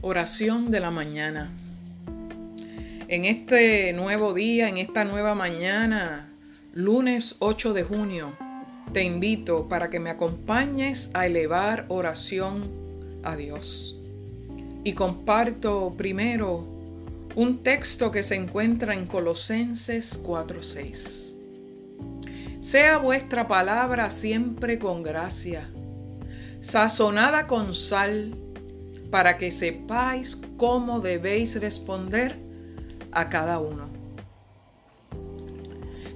Oración de la mañana. En este nuevo día, en esta nueva mañana, lunes 8 de junio, te invito para que me acompañes a elevar oración a Dios. Y comparto primero un texto que se encuentra en Colosenses 4:6. Sea vuestra palabra siempre con gracia, sazonada con sal para que sepáis cómo debéis responder a cada uno.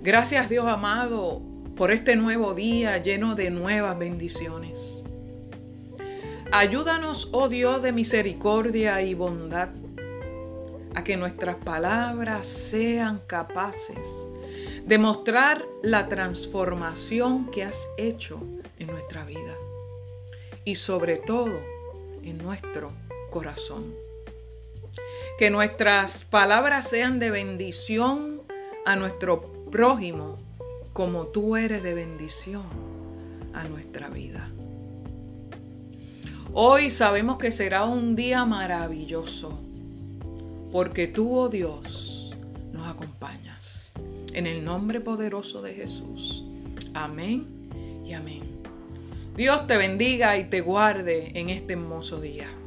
Gracias Dios amado por este nuevo día lleno de nuevas bendiciones. Ayúdanos, oh Dios de misericordia y bondad, a que nuestras palabras sean capaces de mostrar la transformación que has hecho en nuestra vida. Y sobre todo, en nuestro corazón. Que nuestras palabras sean de bendición a nuestro prójimo como tú eres de bendición a nuestra vida. Hoy sabemos que será un día maravilloso porque tú, oh Dios, nos acompañas. En el nombre poderoso de Jesús. Amén y amén. Dios te bendiga y te guarde en este hermoso día.